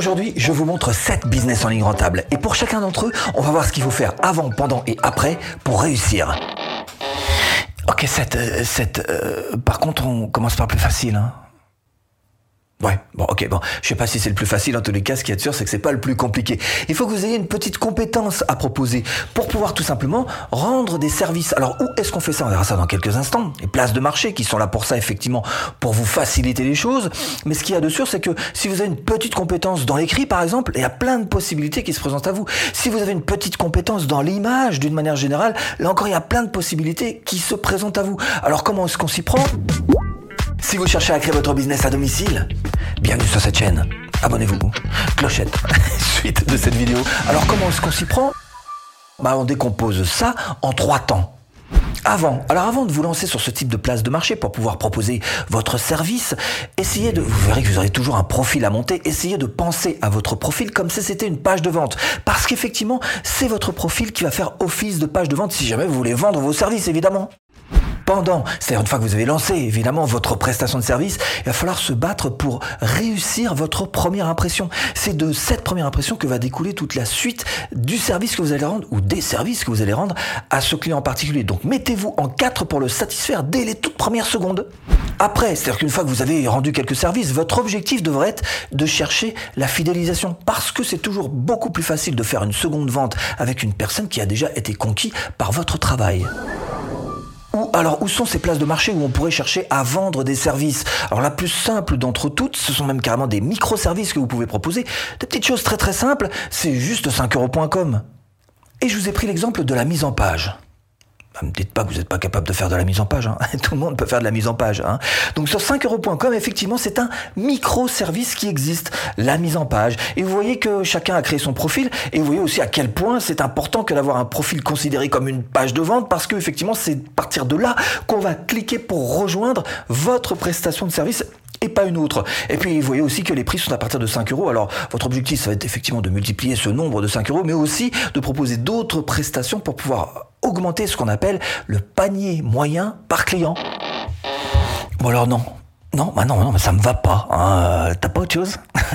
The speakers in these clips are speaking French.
Aujourd'hui, je vous montre 7 business en ligne rentables. Et pour chacun d'entre eux, on va voir ce qu'il faut faire avant, pendant et après pour réussir. Ok, 7. 7 euh, par contre, on commence par plus facile. Hein. Ouais, bon, ok, bon, je sais pas si c'est le plus facile, en tous les cas, ce qui est sûr, c'est que c'est pas le plus compliqué. Il faut que vous ayez une petite compétence à proposer pour pouvoir tout simplement rendre des services. Alors, où est-ce qu'on fait ça? On verra ça dans quelques instants. Les places de marché qui sont là pour ça, effectivement, pour vous faciliter les choses. Mais ce qu'il y a de sûr, c'est que si vous avez une petite compétence dans l'écrit, par exemple, il y a plein de possibilités qui se présentent à vous. Si vous avez une petite compétence dans l'image, d'une manière générale, là encore, il y a plein de possibilités qui se présentent à vous. Alors, comment est-ce qu'on s'y prend? Si vous cherchez à créer votre business à domicile, bienvenue sur cette chaîne. Abonnez-vous. Clochette. Suite de cette vidéo. Alors comment est-ce qu'on s'y prend? Bah, On décompose ça en trois temps. Avant, alors avant de vous lancer sur ce type de place de marché pour pouvoir proposer votre service, essayez de, vous verrez que vous aurez toujours un profil à monter, essayez de penser à votre profil comme si c'était une page de vente. Parce qu'effectivement, c'est votre profil qui va faire office de page de vente si jamais vous voulez vendre vos services, évidemment c'est-à-dire une fois que vous avez lancé évidemment votre prestation de service, il va falloir se battre pour réussir votre première impression. C'est de cette première impression que va découler toute la suite du service que vous allez rendre ou des services que vous allez rendre à ce client en particulier. Donc mettez-vous en quatre pour le satisfaire dès les toutes premières secondes. Après, c'est-à-dire qu'une fois que vous avez rendu quelques services, votre objectif devrait être de chercher la fidélisation parce que c'est toujours beaucoup plus facile de faire une seconde vente avec une personne qui a déjà été conquis par votre travail alors, où sont ces places de marché où on pourrait chercher à vendre des services? Alors, la plus simple d'entre toutes, ce sont même carrément des microservices que vous pouvez proposer. Des petites choses très très simples, c'est juste 5euros.com. Et je vous ai pris l'exemple de la mise en page. Ne me dites pas que vous n'êtes pas capable de faire de la mise en page. Hein. Tout le monde peut faire de la mise en page. Hein. Donc sur 5euros.com, effectivement, c'est un micro-service qui existe, la mise en page. Et vous voyez que chacun a créé son profil. Et vous voyez aussi à quel point c'est important que d'avoir un profil considéré comme une page de vente, parce que effectivement, c'est à partir de là qu'on va cliquer pour rejoindre votre prestation de service et pas une autre. Et puis vous voyez aussi que les prix sont à partir de 5 euros. Alors votre objectif, ça va être effectivement de multiplier ce nombre de 5 euros, mais aussi de proposer d'autres prestations pour pouvoir augmenter ce qu'on appelle le panier moyen par client. Bon alors non. Non, bah non, non, ça me va pas. Hein. T'as pas autre chose?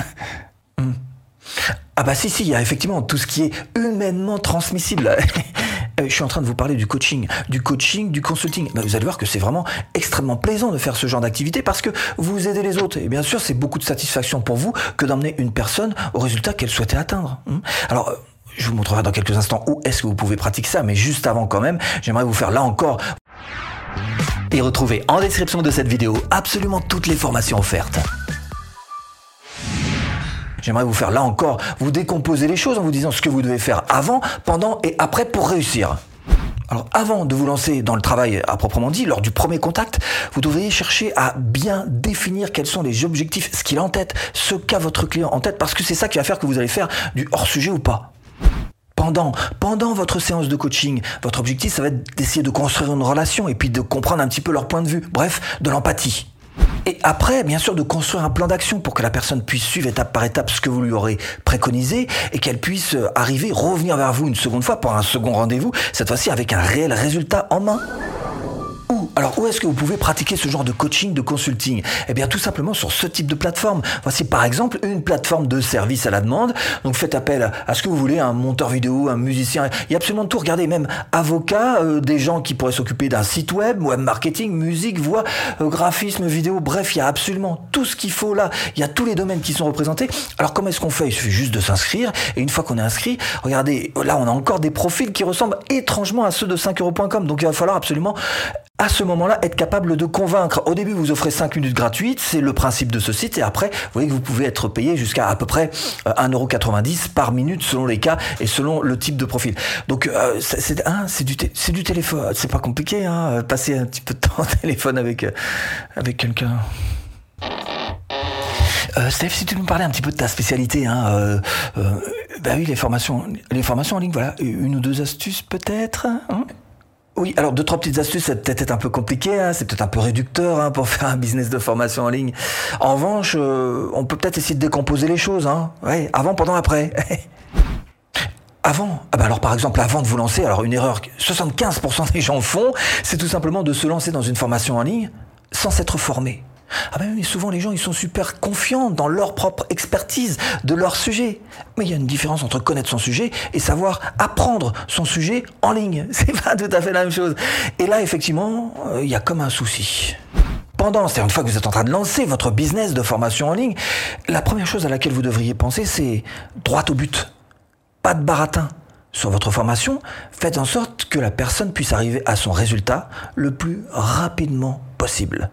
Hmm. Ah bah si, si, il y a effectivement tout ce qui est humainement transmissible. Euh, je suis en train de vous parler du coaching, du coaching, du consulting. Vous allez voir que c'est vraiment extrêmement plaisant de faire ce genre d'activité parce que vous aidez les autres. Et bien sûr, c'est beaucoup de satisfaction pour vous que d'emmener une personne au résultat qu'elle souhaitait atteindre. Hmm. Alors, je vous montrerai dans quelques instants où est-ce que vous pouvez pratiquer ça, mais juste avant quand même, j'aimerais vous faire là encore et retrouver en description de cette vidéo absolument toutes les formations offertes. J'aimerais vous faire là encore, vous décomposer les choses en vous disant ce que vous devez faire avant, pendant et après pour réussir. Alors avant de vous lancer dans le travail à proprement dit, lors du premier contact, vous devriez chercher à bien définir quels sont les objectifs, ce qu'il a en tête, ce qu'a votre client en tête, parce que c'est ça qui va faire que vous allez faire du hors-sujet ou pas pendant, pendant votre séance de coaching, votre objectif, ça va être d'essayer de construire une relation et puis de comprendre un petit peu leur point de vue. Bref, de l'empathie. Et après, bien sûr, de construire un plan d'action pour que la personne puisse suivre étape par étape ce que vous lui aurez préconisé et qu'elle puisse arriver, revenir vers vous une seconde fois pour un second rendez-vous, cette fois-ci avec un réel résultat en main. Alors où est-ce que vous pouvez pratiquer ce genre de coaching, de consulting? Eh bien tout simplement sur ce type de plateforme. Voici par exemple une plateforme de service à la demande. Donc faites appel à ce que vous voulez, un monteur vidéo, un musicien. Il y a absolument tout. Regardez même avocat, euh, des gens qui pourraient s'occuper d'un site web, web marketing, musique, voix, euh, graphisme, vidéo. Bref, il y a absolument tout ce qu'il faut là. Il y a tous les domaines qui sont représentés. Alors comment est-ce qu'on fait? Il suffit juste de s'inscrire. Et une fois qu'on est inscrit, regardez, là on a encore des profils qui ressemblent étrangement à ceux de 5euros.com. Donc il va falloir absolument à ce moment-là, être capable de convaincre. Au début, vous offrez 5 minutes gratuites, c'est le principe de ce site, et après, vous voyez que vous pouvez être payé jusqu'à à peu près 1,90€ euh, par minute selon les cas et selon le type de profil. Donc, euh, c'est hein, du, du téléphone, c'est pas compliqué, hein, passer un petit peu de temps au téléphone avec, euh, avec quelqu'un. Euh, Steph, si tu nous parlais un petit peu de ta spécialité, hein, euh, bah oui, les formations, les formations en ligne, voilà, une ou deux astuces peut-être. Hein? Oui, alors deux trois petites astuces, c'est peut-être un peu compliqué, hein, c'est peut-être un peu réducteur hein, pour faire un business de formation en ligne. En revanche, euh, on peut peut-être essayer de décomposer les choses, hein. Avant, pendant, après. Avant, ah bah alors par exemple, avant de vous lancer, alors une erreur que 75% des gens font, c'est tout simplement de se lancer dans une formation en ligne sans s'être formé. Ah ben mais souvent les gens ils sont super confiants dans leur propre expertise de leur sujet. Mais il y a une différence entre connaître son sujet et savoir apprendre son sujet en ligne. C'est pas tout à fait la même chose. Et là effectivement, euh, il y a comme un souci. Pendant, c'est une fois que vous êtes en train de lancer votre business de formation en ligne, la première chose à laquelle vous devriez penser, c'est droit au but. Pas de baratin. Sur votre formation, faites en sorte que la personne puisse arriver à son résultat le plus rapidement possible.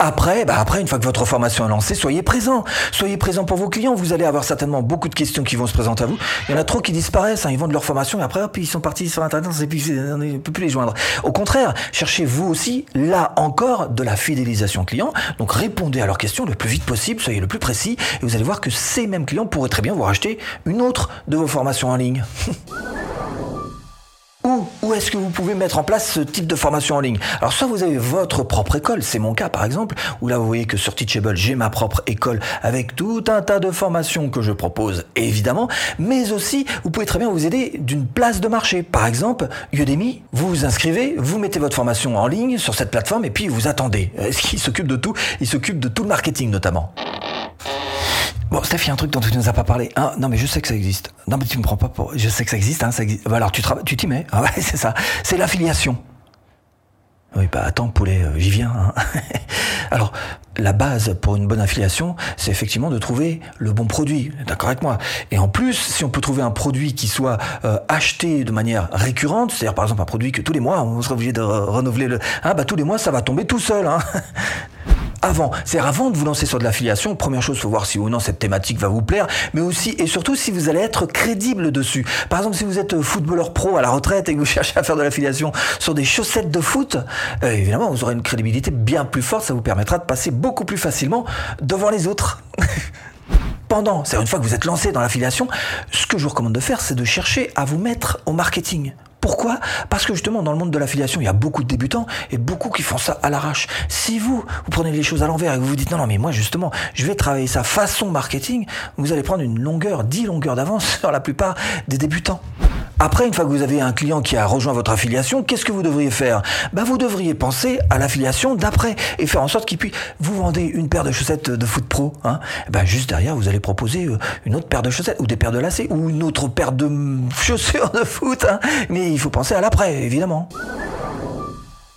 Après, bah après, une fois que votre formation est lancée, soyez présent. Soyez présent pour vos clients. Vous allez avoir certainement beaucoup de questions qui vont se présenter à vous. Il y en a trop qui disparaissent. Hein. Ils vendent leur formation et après, hop, ils sont partis sur Internet. Et puis, on ne peut plus les joindre. Au contraire, cherchez vous aussi, là encore, de la fidélisation client. Donc, répondez à leurs questions le plus vite possible. Soyez le plus précis. Et vous allez voir que ces mêmes clients pourraient très bien vous racheter une autre de vos formations en ligne. Où, est-ce que vous pouvez mettre en place ce type de formation en ligne? Alors soit vous avez votre propre école, c'est mon cas par exemple, où là vous voyez que sur Teachable j'ai ma propre école avec tout un tas de formations que je propose évidemment, mais aussi vous pouvez très bien vous aider d'une place de marché. Par exemple, Udemy, vous vous inscrivez, vous mettez votre formation en ligne sur cette plateforme et puis vous attendez. Est-ce qu'il s'occupe de tout Il s'occupe de tout le marketing notamment. Bon, Steph, il y a un truc dont tu nous as pas parlé. Hein non, mais je sais que ça existe. Non, mais tu me prends pas pour. Je sais que ça existe. Hein, ça existe. Bah, alors, tu tu t'y mets. Ah ouais, c'est ça. C'est l'affiliation. Oui, bah attends, poulet, euh, j'y viens. Hein. alors, la base pour une bonne affiliation, c'est effectivement de trouver le bon produit. D'accord avec moi Et en plus, si on peut trouver un produit qui soit euh, acheté de manière récurrente, c'est-à-dire par exemple un produit que tous les mois, on sera obligé de renouveler le... Ah bah tous les mois, ça va tomber tout seul. Hein avant. C'est avant de vous lancer sur de l'affiliation, première chose, faut voir si ou non cette thématique va vous plaire, mais aussi et surtout si vous allez être crédible dessus. Par exemple, si vous êtes footballeur pro à la retraite et que vous cherchez à faire de l'affiliation sur des chaussettes de foot, euh, évidemment, vous aurez une crédibilité bien plus forte, ça vous permettra de passer beaucoup plus facilement devant les autres. pendant, c'est une fois que vous êtes lancé dans l'affiliation, ce que je vous recommande de faire, c'est de chercher à vous mettre au marketing. Pourquoi? Parce que justement, dans le monde de l'affiliation, il y a beaucoup de débutants et beaucoup qui font ça à l'arrache. Si vous, vous prenez les choses à l'envers et vous vous dites non, non, mais moi justement, je vais travailler ça façon marketing, vous allez prendre une longueur, dix longueurs d'avance sur la plupart des débutants. Après, une fois que vous avez un client qui a rejoint votre affiliation, qu'est-ce que vous devriez faire? Ben, Vous devriez penser à l'affiliation d'après et faire en sorte qu'il puisse vous vendez une paire de chaussettes de foot pro. Hein ben, juste derrière, vous allez proposer euh, une autre paire de chaussettes ou des paires de lacets ou une autre paire de chaussures de foot. Hein Mais il faut penser à l'après, évidemment.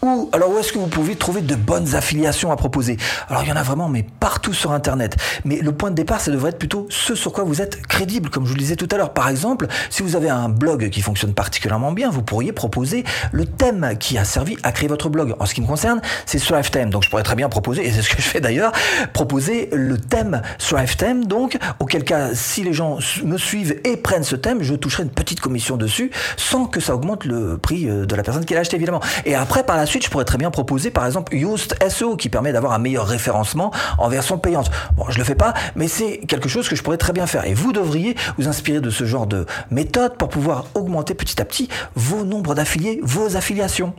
Ou alors où est-ce que vous pouvez trouver de bonnes affiliations à proposer? Alors il y en a vraiment, mais partout sur Internet. Mais le point de départ, ça devrait être plutôt ce sur quoi vous êtes crédible, comme je vous le disais tout à l'heure. Par exemple, si vous avez un blog qui fonctionne particulièrement bien, vous pourriez proposer le thème qui a servi à créer votre blog. En ce qui me concerne, c'est Thrive. Donc je pourrais très bien proposer, et c'est ce que je fais d'ailleurs, proposer le thème Thrive. Donc auquel cas, si les gens me suivent et prennent ce thème, je toucherai une petite commission dessus, sans que ça augmente le prix euh, de la personne qui l'a acheté évidemment. Et après, par la Ensuite, je pourrais très bien proposer par exemple Yoast SEO qui permet d'avoir un meilleur référencement en version payante. Bon, je le fais pas, mais c'est quelque chose que je pourrais très bien faire. Et vous devriez vous inspirer de ce genre de méthode pour pouvoir augmenter petit à petit vos nombres d'affiliés, vos affiliations.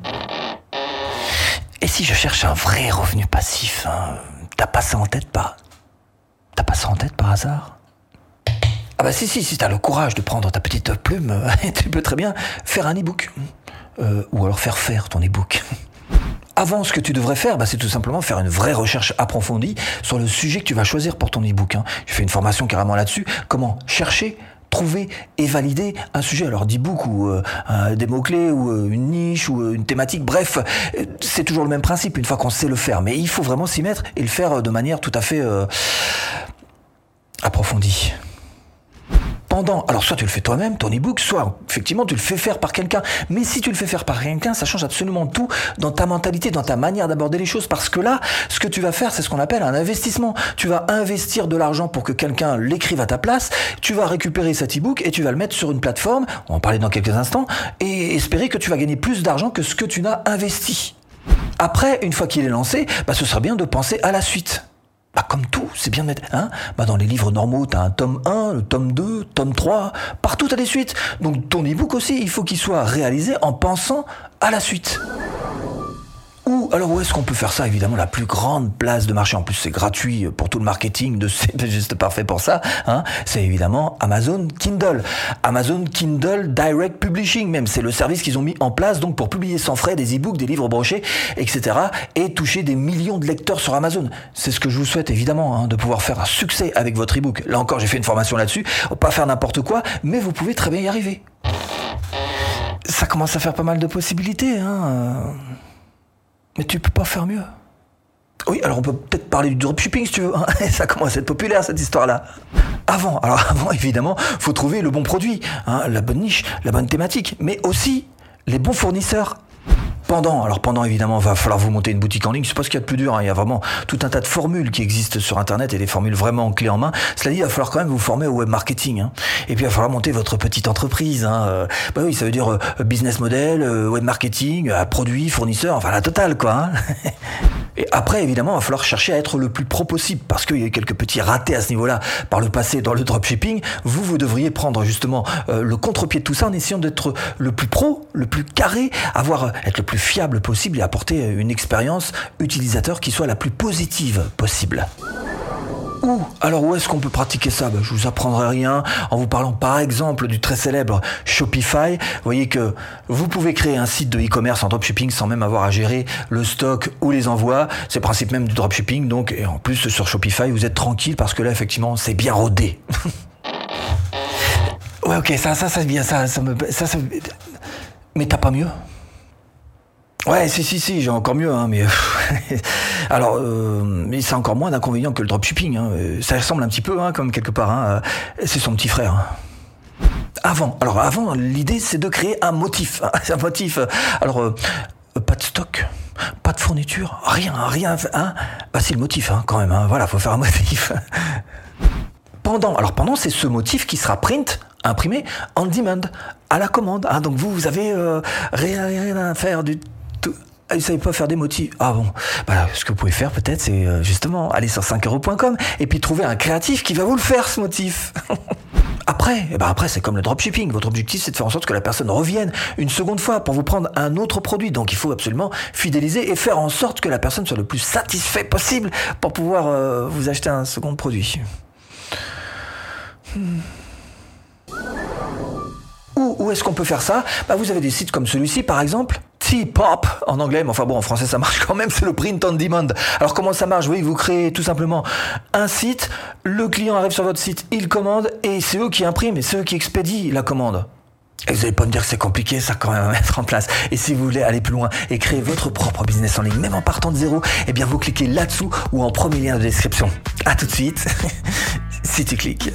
Et si je cherche un vrai revenu passif, hein, t'as pas ça en tête pas? T'as pas ça en tête par hasard? Ah bah si si si t'as le courage de prendre ta petite plume, tu peux très bien faire un e-book. Euh, ou alors faire faire ton e-book. Avant, ce que tu devrais faire, bah, c'est tout simplement faire une vraie recherche approfondie sur le sujet que tu vas choisir pour ton e-book. Hein. Je fais une formation carrément là-dessus. Comment chercher trouver et valider un sujet, alors d'e-book ou euh, des mots-clés ou euh, une niche ou une thématique, bref, c'est toujours le même principe une fois qu'on sait le faire, mais il faut vraiment s'y mettre et le faire de manière tout à fait approfondie alors soit tu le fais toi-même, ton e-book, soit effectivement tu le fais faire par quelqu'un. Mais si tu le fais faire par quelqu'un, ça change absolument tout dans ta mentalité, dans ta manière d'aborder les choses. Parce que là, ce que tu vas faire, c'est ce qu'on appelle un investissement. Tu vas investir de l'argent pour que quelqu'un l'écrive à ta place. Tu vas récupérer cet e-book et tu vas le mettre sur une plateforme, on va en parler dans quelques instants, et espérer que tu vas gagner plus d'argent que ce que tu n'as investi. Après, une fois qu'il est lancé, bah, ce sera bien de penser à la suite. Bah comme tout, c'est bien de mettre. Hein bah dans les livres normaux, tu as un tome 1, le tome 2, tome 3, partout tu as des suites. Donc ton e-book aussi, il faut qu'il soit réalisé en pensant à la suite. Ou alors où est-ce qu'on peut faire ça Évidemment, la plus grande place de marché, en plus c'est gratuit pour tout le marketing, de c'est juste parfait pour ça, hein, c'est évidemment Amazon Kindle. Amazon Kindle Direct Publishing même, c'est le service qu'ils ont mis en place donc pour publier sans frais des e-books, des livres brochés, etc. et toucher des millions de lecteurs sur Amazon. C'est ce que je vous souhaite évidemment, hein, de pouvoir faire un succès avec votre e-book. Là encore, j'ai fait une formation là-dessus, pas faire n'importe quoi, mais vous pouvez très bien y arriver. Ça commence à faire pas mal de possibilités, hein. Mais tu peux pas faire mieux. Oui, alors on peut peut-être parler du dropshipping si tu veux. Hein. Ça commence à être populaire cette histoire-là. Avant, alors avant évidemment, faut trouver le bon produit, hein, la bonne niche, la bonne thématique, mais aussi les bons fournisseurs pendant, alors pendant évidemment, va falloir vous monter une boutique en ligne. C'est pas ce qu'il y a de plus dur. Hein. Il y a vraiment tout un tas de formules qui existent sur Internet et des formules vraiment clés en main. Cela dit, il va falloir quand même vous former au web marketing. Hein. Et puis il va falloir monter votre petite entreprise. Hein. Euh, bah oui, ça veut dire euh, business model, euh, web marketing, produit, fournisseur, enfin la totale quoi. Et après, évidemment, il va falloir chercher à être le plus pro possible parce qu'il y a eu quelques petits ratés à ce niveau-là par le passé dans le dropshipping. Vous, vous devriez prendre justement le contre-pied de tout ça en essayant d'être le plus pro, le plus carré, avoir être le plus fiable possible et apporter une expérience utilisateur qui soit la plus positive possible. Où Alors où est-ce qu'on peut pratiquer ça? Ben, Je vous apprendrai rien en vous parlant par exemple du très célèbre Shopify. Vous voyez que vous pouvez créer un site de e-commerce en dropshipping sans même avoir à gérer le stock ou les envois. C'est le principe même du dropshipping. Donc, et en plus sur Shopify, vous êtes tranquille parce que là effectivement c'est bien rodé. ouais, ok, ça, ça, ça, bien, ça, ça me, ça, ça, mais t'as pas mieux? Ouais, si, si, si, j'ai encore mieux, hein, mais alors, euh, mais c'est encore moins d'inconvénients que le dropshipping. Hein. Ça ressemble un petit peu, hein, comme quelque part. Hein. C'est son petit frère. Avant, alors avant, l'idée c'est de créer un motif, un motif. Alors, euh, pas de stock, pas de fourniture, rien, rien. Hein. Bah, c'est le motif, quand même. Voilà, faut faire un motif. pendant, alors pendant, c'est ce motif qui sera print imprimé on demand à la commande. Donc vous, vous avez euh, rien, à faire du ils savaient pas faire des motifs. Ah bon, bah, ce que vous pouvez faire peut-être, c'est euh, justement aller sur 5euros.com et puis trouver un créatif qui va vous le faire ce motif. Après, eh ben après c'est comme le dropshipping. Votre objectif, c'est de faire en sorte que la personne revienne une seconde fois pour vous prendre un autre produit. Donc il faut absolument fidéliser et faire en sorte que la personne soit le plus satisfait possible pour pouvoir euh, vous acheter un second produit. Hmm. Où, est-ce qu'on peut faire ça? Bah, Vous avez des sites comme celui-ci, par exemple. T-Pop en anglais, mais enfin bon, en français ça marche quand même, c'est le print on demand. Alors comment ça marche? Oui, vous créez tout simplement un site, le client arrive sur votre site, il commande, et c'est eux qui impriment, et c'est eux qui expédient la commande. Et vous n'allez pas me dire que c'est compliqué ça quand même à mettre en place. Et si vous voulez aller plus loin et créer votre propre business en ligne, même en partant de zéro, eh bien vous cliquez là-dessous ou en premier lien de description. A tout de suite, si tu cliques.